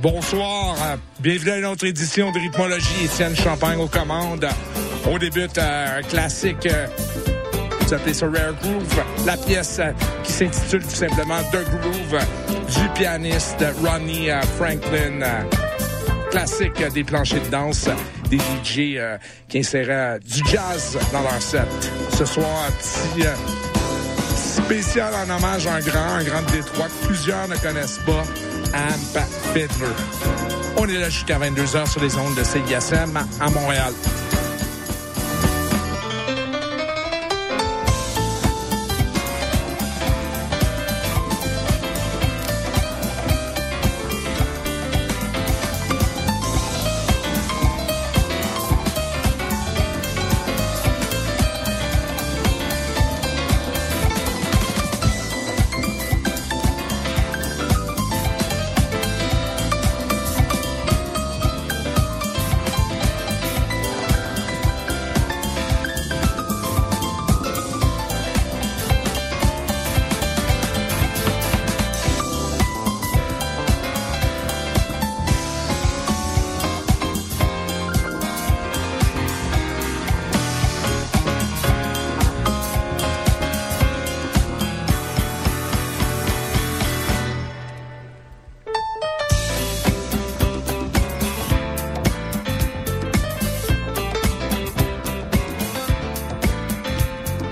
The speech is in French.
Bonsoir, bienvenue à une autre édition de Rhythmologie. Étienne Champagne aux commandes. On débute euh, un classique, euh, vous appelez ça Rare Groove, la pièce euh, qui s'intitule tout simplement The Groove du pianiste Ronnie Franklin. classique des planchers de danse des DJ qui inséraient du jazz dans leur set. Ce soir, petit spécial en hommage à un grand, un grand Détroit que plusieurs ne connaissent pas. Amp Fiddler. On est là jusqu'à 22h sur les ondes de CISM à Montréal.